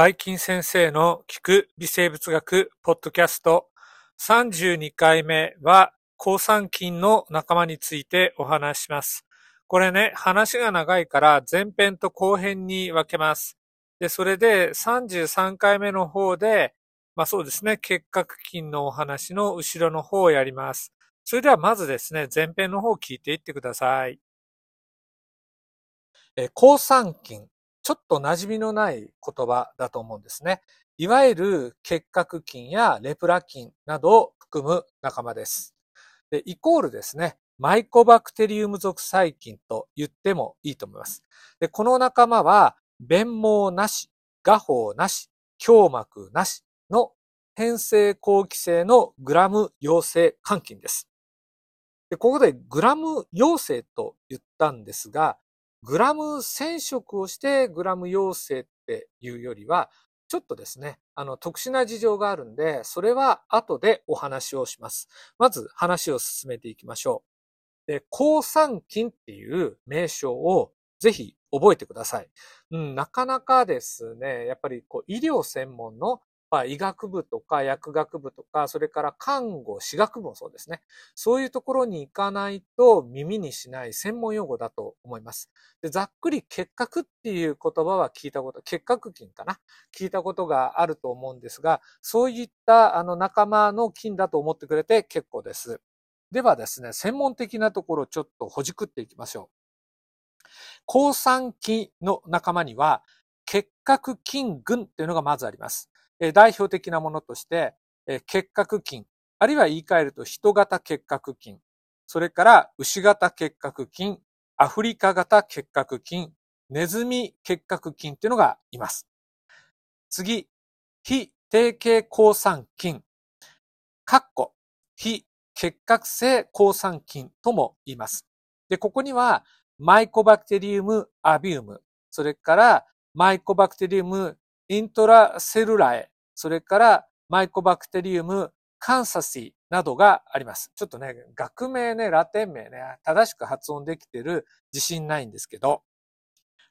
バイキン先生の聞く微生物学ポッドキャスト32回目は抗酸菌の仲間についてお話します。これね、話が長いから前編と後編に分けます。で、それで33回目の方で、まあそうですね、結核菌のお話の後ろの方をやります。それではまずですね、前編の方を聞いていってください。え抗酸菌。ちょっと馴染みのない言葉だと思うんですね。いわゆる結核菌やレプラ菌などを含む仲間です。でイコールですね、マイコバクテリウム属細菌と言ってもいいと思います。でこの仲間は、弁毛なし、画法なし、胸膜なしの変性後期性のグラム陽性肝菌です。でここでグラム陽性と言ったんですが、グラム染色をしてグラム陽性っていうよりは、ちょっとですね、あの、特殊な事情があるんで、それは後でお話をします。まず話を進めていきましょう。で、抗酸菌っていう名称をぜひ覚えてください。うん、なかなかですね、やっぱりこう医療専門のまあ、医学部とか薬学部とか、それから看護、私学部もそうですね。そういうところに行かないと耳にしない専門用語だと思います。でざっくり結核っていう言葉は聞いたこと、結核菌かな聞いたことがあると思うんですが、そういったあの仲間の菌だと思ってくれて結構です。ではですね、専門的なところをちょっとほじくっていきましょう。抗酸菌の仲間には、結核菌群っていうのがまずあります。代表的なものとして、結核菌、あるいは言い換えると人型結核菌、それから牛型結核菌、アフリカ型結核菌、ネズミ結核菌っていうのがいます。次、非定型抗酸菌、カッコ、非結核性抗酸菌とも言います。で、ここにはマイコバクテリウムアビウム、それからマイコバクテリウムイントラセルラエ、それからマイコバクテリウムカンサシーなどがあります。ちょっとね、学名ね、ラテン名ね、正しく発音できてる自信ないんですけど。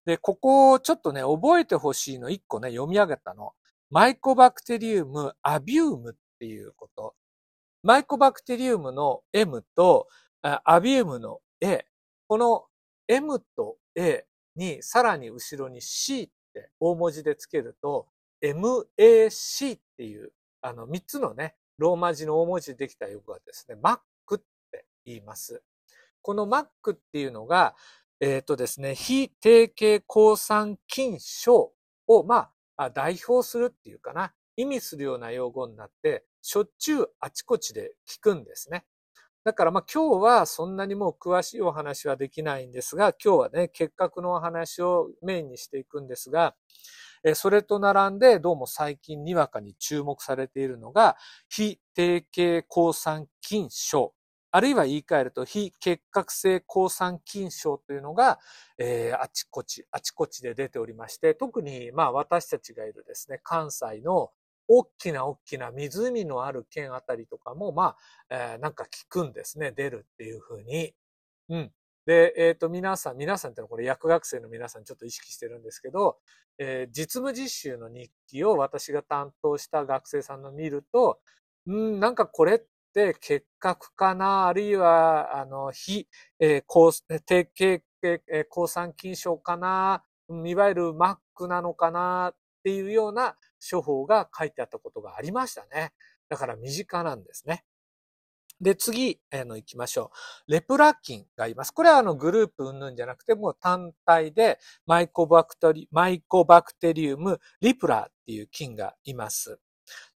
で、ここをちょっとね、覚えてほしいの一個ね、読み上げたの。マイコバクテリウムアビウムっていうこと。マイコバクテリウムの M とアビウムの A。この M と A にさらに後ろに C って大文字でつけると MAC っていうあの3つのね、ローマ字の大文字でできた用語がですね、Mac って言います。この Mac っていうのが、えっ、ー、とですね、非定型抗酸菌症を、まあ、代表するっていうかな、意味するような用語になって、しょっちゅうあちこちで聞くんですね。だからまあ今日はそんなにもう詳しいお話はできないんですが、今日はね、結核のお話をメインにしていくんですが、えそれと並んでどうも最近にわかに注目されているのが、非定型抗酸菌症、あるいは言い換えると非結核性抗酸菌症というのが、えー、あちこち、あちこちで出ておりまして、特にまあ私たちがいるですね、関西の大きな大きな湖のある県あたりとかも、まあ、えー、なんか聞くんですね。出るっていうふうに。うん。で、えっ、ー、と、皆さん、皆さんってのはこれ薬学生の皆さんちょっと意識してるんですけど、えー、実務実習の日記を私が担当した学生さんの見ると、うん、なんかこれって結核かな、あるいは、あの、非、えー、抗、低経、えー、抗酸菌症かな、いわゆるマックなのかな、っていうような処方が書いてあったことがありましたね。だから身近なんですね。で、次、あの、行きましょう。レプラ菌がいます。これはあの、グループ云々じゃなくて、もう単体で、マイコバクテリ、マイコバクテリウム、リプラっていう菌がいます。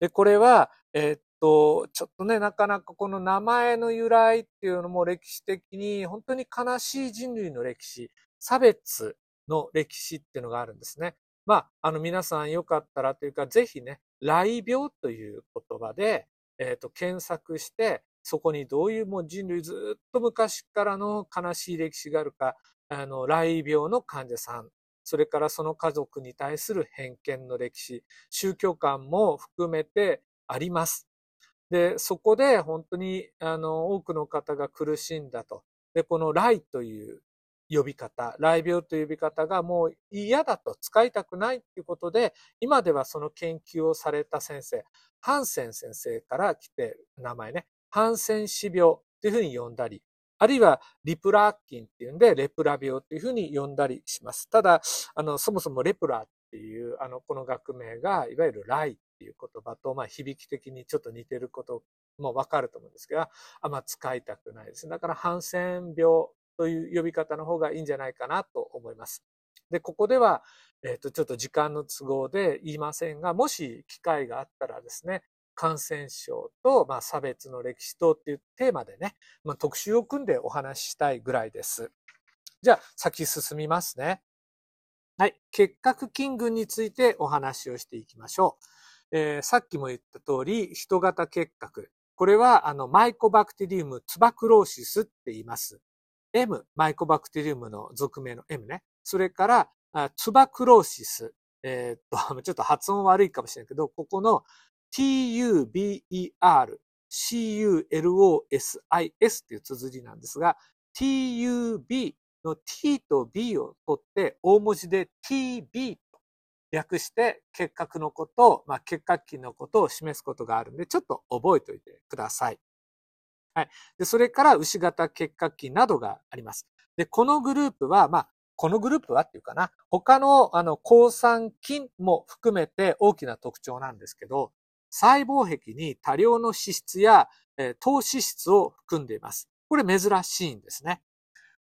で、これは、えー、っと、ちょっとね、なかなかこの名前の由来っていうのも歴史的に、本当に悲しい人類の歴史、差別の歴史っていうのがあるんですね。まあ、あの皆さんよかったらというか、ぜひね、来病という言葉で、えっ、ー、と、検索して、そこにどういうもう人類ずっと昔からの悲しい歴史があるか、あの、来病の患者さん、それからその家族に対する偏見の歴史、宗教観も含めてあります。で、そこで本当に、あの、多くの方が苦しんだと。で、この来という呼び方、雷病という呼び方がもう嫌だと使いたくないっていうことで、今ではその研究をされた先生、ハンセン先生から来て名前ね、ハンセン氏病っていうふうに呼んだり、あるいはリプラーキンっていうんで、レプラ病っていうふうに呼んだりします。ただ、あの、そもそもレプラっていう、あの、この学名が、いわゆるライっていう言葉と、まあ、響き的にちょっと似てることもわかると思うんですけど、あんま使いたくないですね。だから、ハンセン病という呼び方の方がいいんじゃないかなと思います。で、ここでは、えっ、ー、と、ちょっと時間の都合で言いませんが、もし機会があったらですね、感染症と、まあ、差別の歴史とっていうテーマでね、まあ、特集を組んでお話ししたいぐらいです。じゃあ、先進みますね。はい。結核菌群についてお話をしていきましょう。えー、さっきも言った通り、人型結核。これは、あの、マイコバクテリウムツバクローシスって言います。M、マイコバクテリウムの属名の M ね。それから、ツバクローシス。えー、っと、ちょっと発音悪いかもしれないけど、ここの tuberculosis っていう綴りなんですが、tub の t と b を取って大文字で tb と略して結核のことを、まあ、結核菌のことを示すことがあるんで、ちょっと覚えておいてください。はい。で、それから牛型結核菌などがあります。で、このグループは、まあ、このグループはっていうかな、他の、あの、抗酸菌も含めて大きな特徴なんですけど、細胞壁に多量の脂質や、えー、糖脂質を含んでいます。これ珍しいんですね。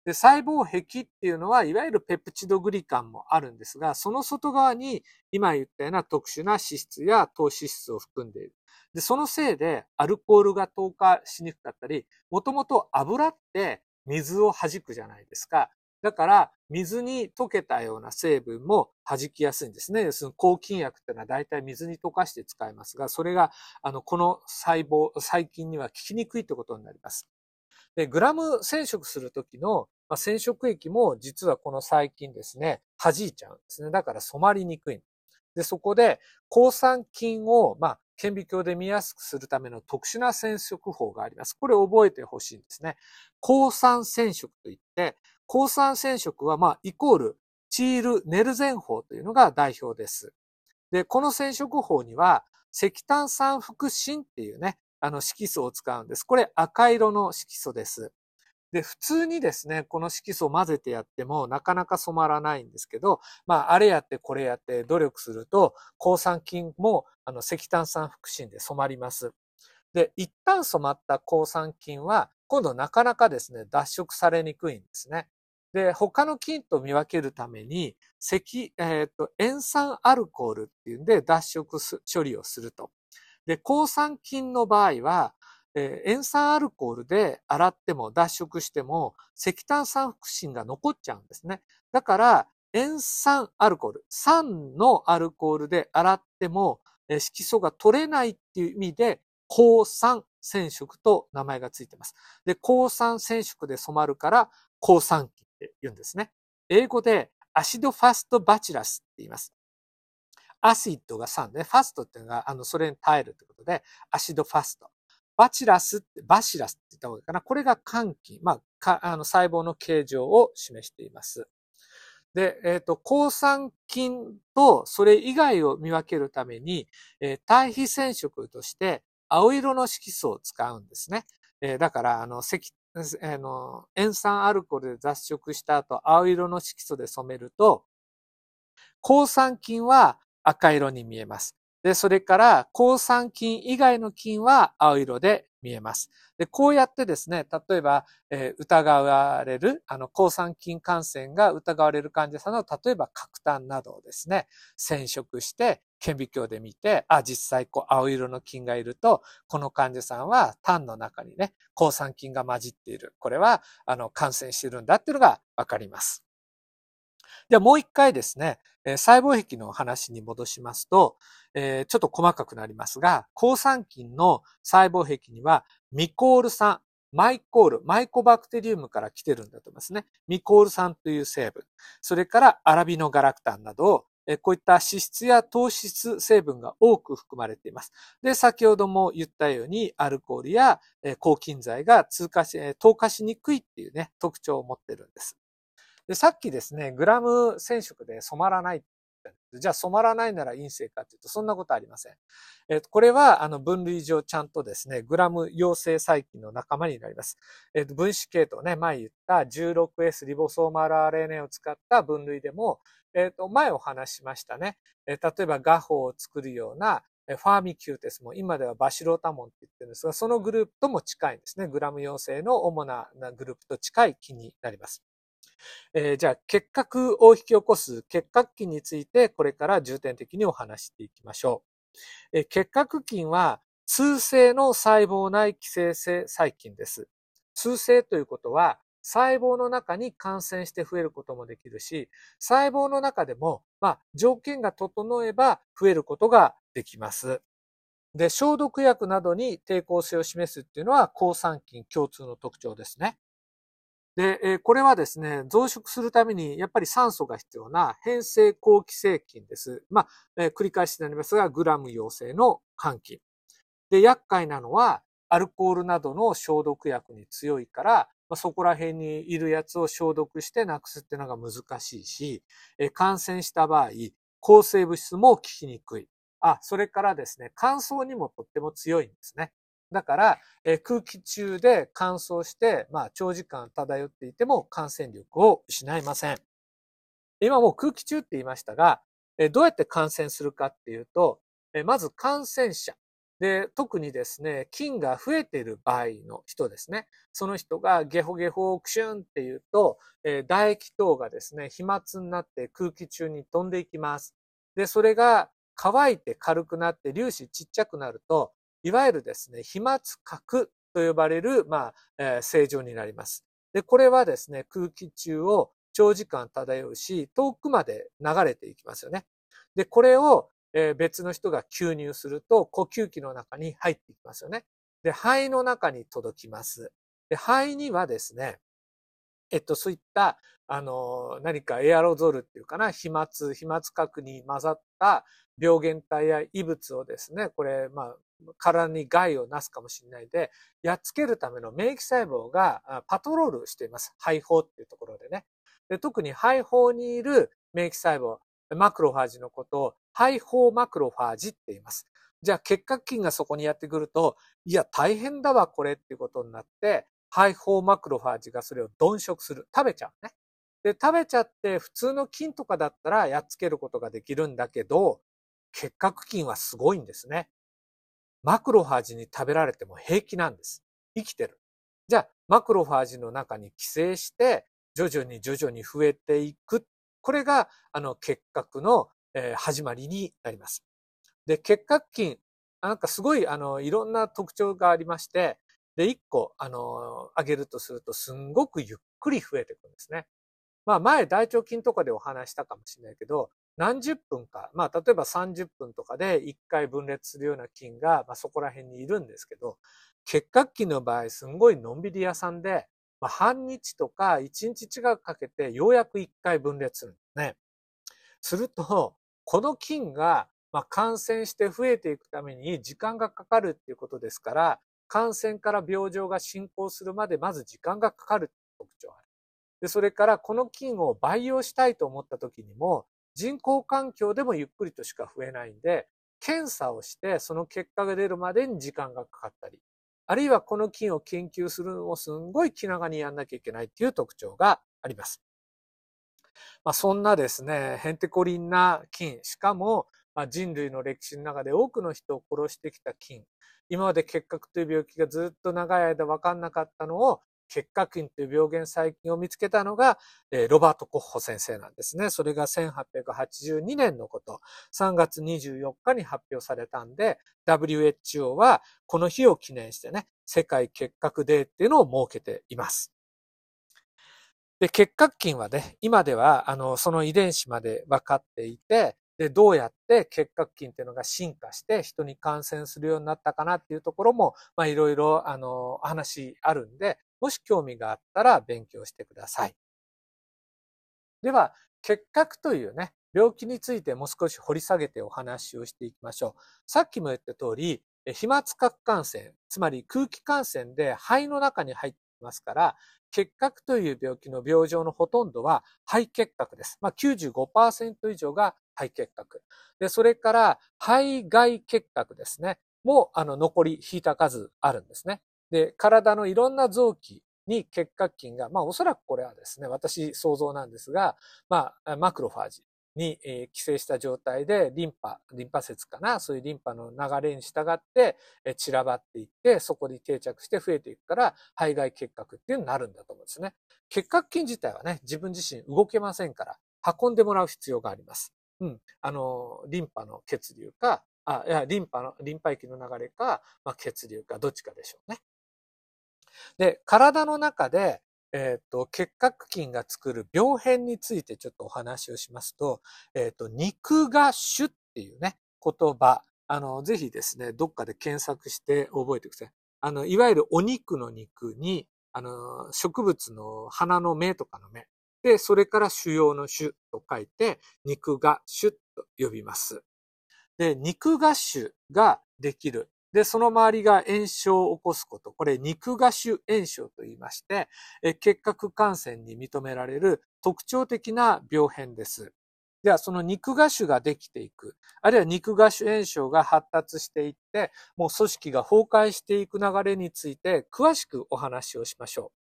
で細胞壁っていうのは、いわゆるペプチドグリカンもあるんですが、その外側に今言ったような特殊な脂質や糖脂質を含んでいる。で、そのせいでアルコールが透過しにくかったり、もともと油って水を弾くじゃないですか。だから、水に溶けたような成分も弾きやすいんですね。要するに抗菌薬っていうのは大体水に溶かして使いますが、それが、あの、この細胞、細菌には効きにくいってことになります。で、グラム染色するときの、まあ、染色液も実はこの細菌ですね、弾いちゃうんですね。だから染まりにくい。で、そこで、抗酸菌を、まあ、顕微鏡で見やすくするための特殊な染色法があります。これ覚えてほしいんですね。抗酸染色といって、抗酸染色は、まあ、イコール、チール・ネルゼン法というのが代表です。で、この染色法には、石炭酸副芯っていうね、あの色素を使うんです。これ赤色の色素です。で、普通にですね、この色素を混ぜてやってもなかなか染まらないんですけど、まあ、あれやってこれやって努力すると、抗酸菌もあの石炭酸副芯で染まります。で、一旦染まった抗酸菌は、今度なかなかですね、脱色されにくいんですね。で、他の菌と見分けるために、石、えっ、ー、と、塩酸アルコールっていうんで脱色処理をすると。で、抗酸菌の場合は、えー、塩酸アルコールで洗っても脱色しても石炭酸副芯が残っちゃうんですね。だから、塩酸アルコール、酸のアルコールで洗っても、え、色素が取れないっていう意味で、抗酸染色と名前がついてます。で、抗酸染色で染まるから、抗酸菌って言うんですね。英語でアシドファストバチラスって言います。アシッドが酸で、ファストっていうのが、あの、それに耐えるということで、アシドファスト。バチラスって、バシラスって言った方がいいかな。これが肝菌。まあ、あの細胞の形状を示しています。で、えっ、ー、と、抗酸菌とそれ以外を見分けるために、えー、対比染色として青色の色素を使うんですね。えー、だから、あの、石あの、塩酸アルコールで脱色した後、青色の色素で染めると、抗酸菌は赤色に見えます。で、それから、抗酸菌以外の菌は青色で見えます。で、こうやってですね、例えば、えー、疑われる、あの、抗酸菌感染が疑われる患者さんの、例えば、角炭などをですね、染色して、顕微鏡で見て、あ、実際、こう、青色の菌がいると、この患者さんは、炭の中にね、抗酸菌が混じっている。これは、あの、感染しているんだっていうのがわかります。ではもう一回ですね、細胞壁の話に戻しますと、えー、ちょっと細かくなりますが、抗酸菌の細胞壁にはミコール酸、マイコール、マイコバクテリウムから来てるんだと思いますね。ミコール酸という成分。それからアラビノガラクタンなどをこういった脂質や糖質成分が多く含まれています。で、先ほども言ったように、アルコールや抗菌剤が通過し、透過しにくいっていうね、特徴を持ってるんです。で、さっきですね、グラム染色で染まらないじゃあ染まらないなら陰性かというと、そんなことありません。えっ、と、これは、あの、分類上ちゃんとですね、グラム陽性細菌の仲間になります。えっ、と、分子系統ね、前言った 16S リボソーマル RNA を使った分類でも、えっ、と、前お話ししましたね。え例えば、画法を作るような、ファーミキューテスも今ではバシロータモンって言ってるんですが、そのグループとも近いんですね。グラム陽性の主なグループと近い菌になります。えー、じゃあ、結核を引き起こす結核菌について、これから重点的にお話していきましょう。えー、結核菌は、通性の細胞内寄生性細菌です。通性ということは、細胞の中に感染して増えることもできるし、細胞の中でも、まあ、条件が整えば増えることができます。で、消毒薬などに抵抗性を示すっていうのは、抗酸菌共通の特徴ですね。で、えこれはですね、増殖するためにやっぱり酸素が必要な変性後期性菌です。まあ、え繰り返しになりますが、グラム陽性の肝菌。で、厄介なのは、アルコールなどの消毒薬に強いから、まあ、そこら辺にいるやつを消毒してなくすっていうのが難しいし、え感染した場合、抗生物質も効きにくい。あ、それからですね、乾燥にもとっても強いんですね。だから、えー、空気中で乾燥して、まあ、長時間漂っていても感染力を失いません。今もう空気中って言いましたが、えー、どうやって感染するかっていうと、えー、まず感染者。で、特にですね、菌が増えている場合の人ですね。その人がゲホゲホクシュンって言うと、えー、唾液等がですね、飛沫になって空気中に飛んでいきます。で、それが乾いて軽くなって粒子ちっちゃくなると、いわゆるですね、飛沫核と呼ばれる、まあ、えー、正常になります。で、これはですね、空気中を長時間漂うし、遠くまで流れていきますよね。で、これを、えー、別の人が吸入すると、呼吸器の中に入っていきますよね。で、肺の中に届きます。で、肺にはですね、えっと、そういった、あの、何かエアロゾルっていうかな、飛沫、飛沫核に混ざった病原体や異物をですね、これ、まあ、体に害をなすかもしれないで、やっつけるための免疫細胞がパトロールしています。肺胞っていうところでね。で特に肺胞にいる免疫細胞、マクロファージのことを肺胞マクロファージって言います。じゃあ結核菌がそこにやってくると、いや大変だわこれっていうことになって、肺胞マクロファージがそれを鈍食する。食べちゃうね。で、食べちゃって普通の菌とかだったらやっつけることができるんだけど、結核菌はすごいんですね。マクロファージに食べられても平気なんです。生きてる。じゃあ、マクロファージの中に寄生して、徐々に徐々に増えていく。これが、あの、結核の、え、始まりになります。で、結核菌、なんかすごい、あの、いろんな特徴がありまして、で、一個、あの、あげるとすると、すんごくゆっくり増えていくんですね。まあ、前、大腸菌とかでお話したかもしれないけど、何十分か、まあ、例えば30分とかで1回分裂するような菌が、まあ、そこら辺にいるんですけど、結核菌の場合、すんごいのんびり屋さんで、まあ、半日とか1日違くかけて、ようやく1回分裂するんですね。すると、この菌が、まあ、感染して増えていくために時間がかかるっていうことですから、感染から病状が進行するまでまず時間がかかる特徴がある。で、それからこの菌を培養したいと思った時にも、人工環境でもゆっくりとしか増えないんで、検査をしてその結果が出るまでに時間がかかったり、あるいはこの菌を研究するのをすんごい気長にやんなきゃいけないっていう特徴があります。まあ、そんなですね、ヘンテコリンな菌、しかも、まあ、人類の歴史の中で多くの人を殺してきた菌、今まで結核という病気がずっと長い間分かんなかったのを結核菌という病原細菌を見つけたのが、えロバート・コッホ先生なんですね。それが1882年のこと、3月24日に発表されたんで、WHO はこの日を記念してね、世界結核デーっていうのを設けています。で、結核菌はね、今では、あの、その遺伝子まで分かっていて、で、どうやって結核菌っていうのが進化して人に感染するようになったかなっていうところも、まあいろいろ、あの、話あるんで、もし興味があったら勉強してください。では、結核というね、病気についてもう少し掘り下げてお話をしていきましょう。さっきも言った通り、飛沫核感染、つまり空気感染で肺の中に入っますから、結核という病気の病状のほとんどは肺結核です。まあ95%以上が肺結核。で、それから肺外結核ですね。もう、あの、残り引いた数あるんですね。で、体のいろんな臓器に結核菌が、まあおそらくこれはですね、私想像なんですが、まあ、マクロファージに、えー、寄生した状態でリンパ、リンパ節かな、そういうリンパの流れに従って、えー、散らばっていって、そこに定着して増えていくから、肺外結核っていうのになるんだと思うんですね。結核菌自体はね、自分自身動けませんから、運んでもらう必要があります。うん。あの、リンパの血流か、あ、いや、リンパの、リンパ液の流れか、まあ、血流か、どっちかでしょうね。で、体の中で、えっ、ー、と、結核菌が作る病変についてちょっとお話をしますと、えっ、ー、と、肉芽種っていうね、言葉、あの、ぜひですね、どっかで検索して覚えてください。あの、いわゆるお肉の肉に、あの、植物の花の芽とかの芽。で、それから腫瘍の種と書いて、肉芽種と呼びます。で、肉芽種ができる。で、その周りが炎症を起こすこと。これ、肉芽腫炎症と言いまして、結核感染に認められる特徴的な病変です。では、その肉芽腫ができていく、あるいは肉芽腫炎症が発達していって、もう組織が崩壊していく流れについて、詳しくお話をしましょう。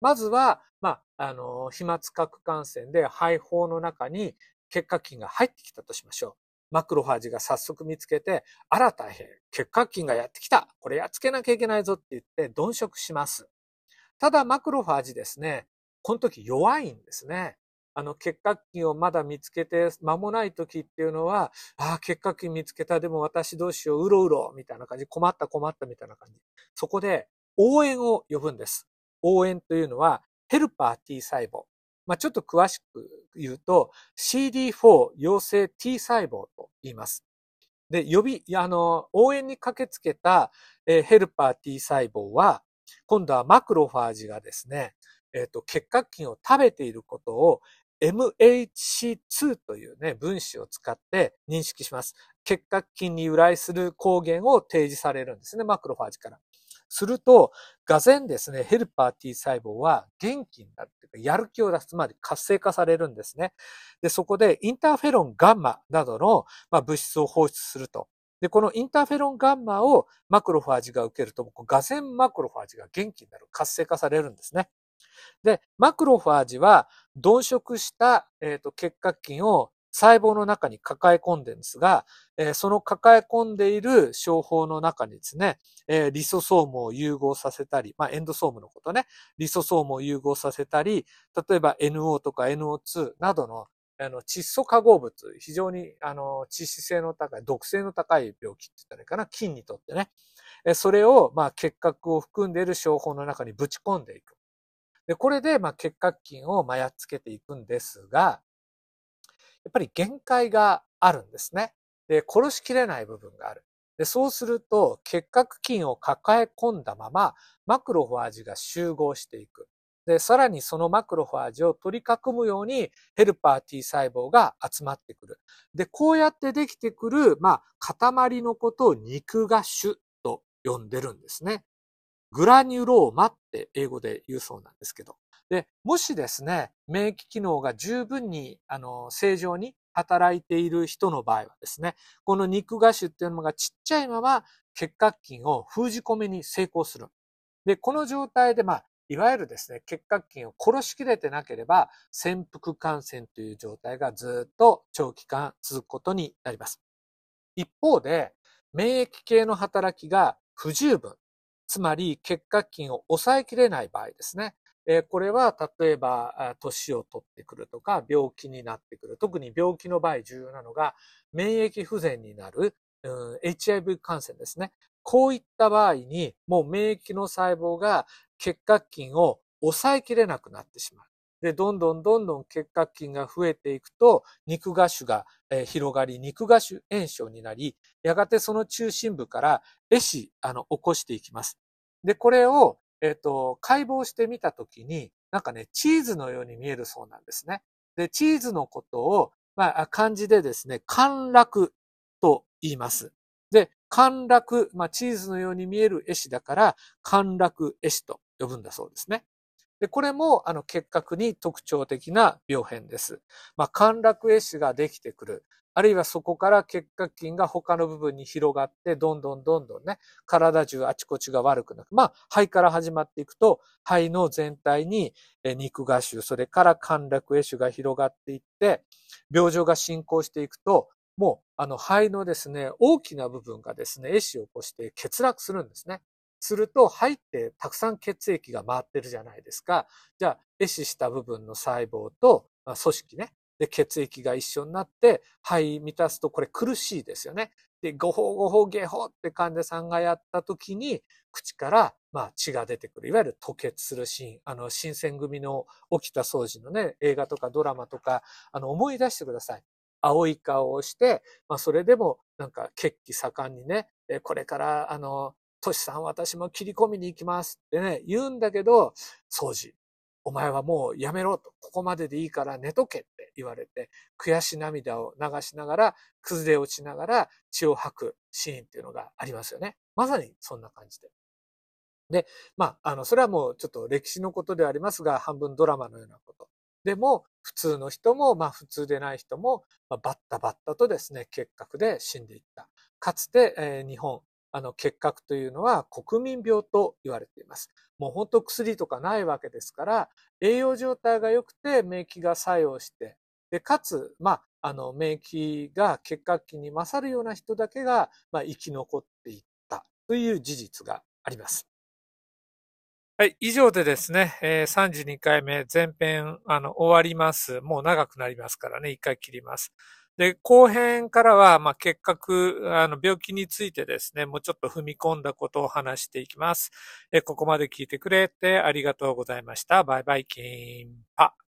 まずは、まあ、あの、飛沫核感染で肺胞の中に結核菌が入ってきたとしましょう。マクロファージが早速見つけて、あら大変、結核菌がやってきたこれやっつけなきゃいけないぞって言って鈍色します。ただマクロファージですね、この時弱いんですね。あの、結核菌をまだ見つけて間もない時っていうのは、ああ、結核菌見つけた、でも私どうしよう、うろうろ、みたいな感じ、困った困ったみたいな感じ。そこで応援を呼ぶんです。応援というのは、ヘルパー T 細胞。まあ、ちょっと詳しく言うと CD4 陽性 T 細胞と言います。で、呼び、あの、応援に駆けつけた、えー、ヘルパー T 細胞は、今度はマクロファージがですね、えっ、ー、と、結核菌を食べていることを MHC2 というね、分子を使って認識します。結核菌に由来する抗原を提示されるんですね、マクロファージから。すると、がぜんですね、ヘルパー T 細胞は元気になるっていうか、やる気を出す、つまり活性化されるんですね。で、そこでインターフェロンガンマなどの、まあ、物質を放出すると。で、このインターフェロンガンマをマクロファージが受けると、ガゼンマクロファージが元気になる、活性化されるんですね。で、マクロファージは鈍色した、えーと、結核菌を細胞の中に抱え込んでるんですが、えー、その抱え込んでいる商法の中にですね、えー、リソソームを融合させたり、まあ、エンドソームのことね、リソソームを融合させたり、例えば NO とか NO2 などのあの、窒素化合物、非常に、あの、致死性の高い、毒性の高い病気って言ったらいいかな、菌にとってね。それを、まあ、結核を含んでいる商法の中にぶち込んでいく。で、これで、まあ、結核菌を、まあ、やっつけていくんですが、やっぱり限界があるんですね。で、殺しきれない部分がある。で、そうすると、結核菌を抱え込んだまま、マクロファージが集合していく。で、さらにそのマクロファージを取り囲むように、ヘルパー T 細胞が集まってくる。で、こうやってできてくる、まあ、塊のことを肉芽種と呼んでるんですね。グラニュローマって英語で言うそうなんですけど。で、もしですね、免疫機能が十分に、あの、正常に働いている人の場合はですね、この肉芽種っていうのがちっちゃいまま結核菌を封じ込めに成功する。で、この状態で、まあ、いわゆるですね、結核菌を殺しきれてなければ、潜伏感染という状態がずっと長期間続くことになります。一方で、免疫系の働きが不十分、つまり結核菌を抑えきれない場合ですね。これは例えば年を取ってくるとか病気になってくる。特に病気の場合重要なのが免疫不全になる、うん、HIV 感染ですね。こういった場合にもう免疫の細胞が結核菌を抑えきれなくなってしまう。で、どんどんどんどん結核菌が増えていくと、肉芽腫が広がり、肉芽腫炎症になり、やがてその中心部から壊死、あの、起こしていきます。で、これをえっ、ー、と、解剖してみたときに、なんかね、チーズのように見えるそうなんですね。で、チーズのことを、まあ、漢字でですね、陥落と言います。で、陥落、まあ、チーズのように見える絵師だから、陥落絵師と呼ぶんだそうですね。で、これも、あの、結核に特徴的な病変です。まあ、陥落壊死ができてくる。あるいはそこから結核菌が他の部分に広がって、どんどんどんどんね、体中あちこちが悪くなる。まあ、肺から始まっていくと、肺の全体に肉芽腫、それから陥落壊死が広がっていって、病状が進行していくと、もう、あの、肺のですね、大きな部分がですね、壊死を起こして欠落するんですね。すると、肺ってたくさん血液が回ってるじゃないですか。じゃあ、壊死した部分の細胞と、まあ、組織ね、で、血液が一緒になって、肺満たすとこれ苦しいですよね。で、ごほうごほうゲホって患者さんがやった時に、口から、まあ、血が出てくる。いわゆる吐血するシーン。あの、新選組の起きた掃除のね、映画とかドラマとか、あの、思い出してください。青い顔をして、まあ、それでも、なんか、血気盛んにね、これから、あの、トシさん私も切り込みに行きますってね、言うんだけど、掃除。お前はもうやめろと。ここまででいいから寝とけって言われて、悔し涙を流しながら、崩れ落ちながら血を吐くシーンっていうのがありますよね。まさにそんな感じで。で、まあ、あの、それはもうちょっと歴史のことではありますが、半分ドラマのようなこと。でも、普通の人も、まあ普通でない人も、まあ、バッタバッタとですね、結核で死んでいった。かつて、えー、日本、あの、結核というのは国民病と言われています。もう本当薬とかないわけですから、栄養状態が良くて免疫が作用して、で、かつ、まあ、あの、免疫が結核菌に勝るような人だけが、まあ、生き残っていったという事実があります。はい、以上でですね、えー、32回目前編、あの、終わります。もう長くなりますからね、一回切ります。で、後編からは、まあ、結核、あの、病気についてですね、もうちょっと踏み込んだことを話していきます。え、ここまで聞いてくれてありがとうございました。バイバイキンパ。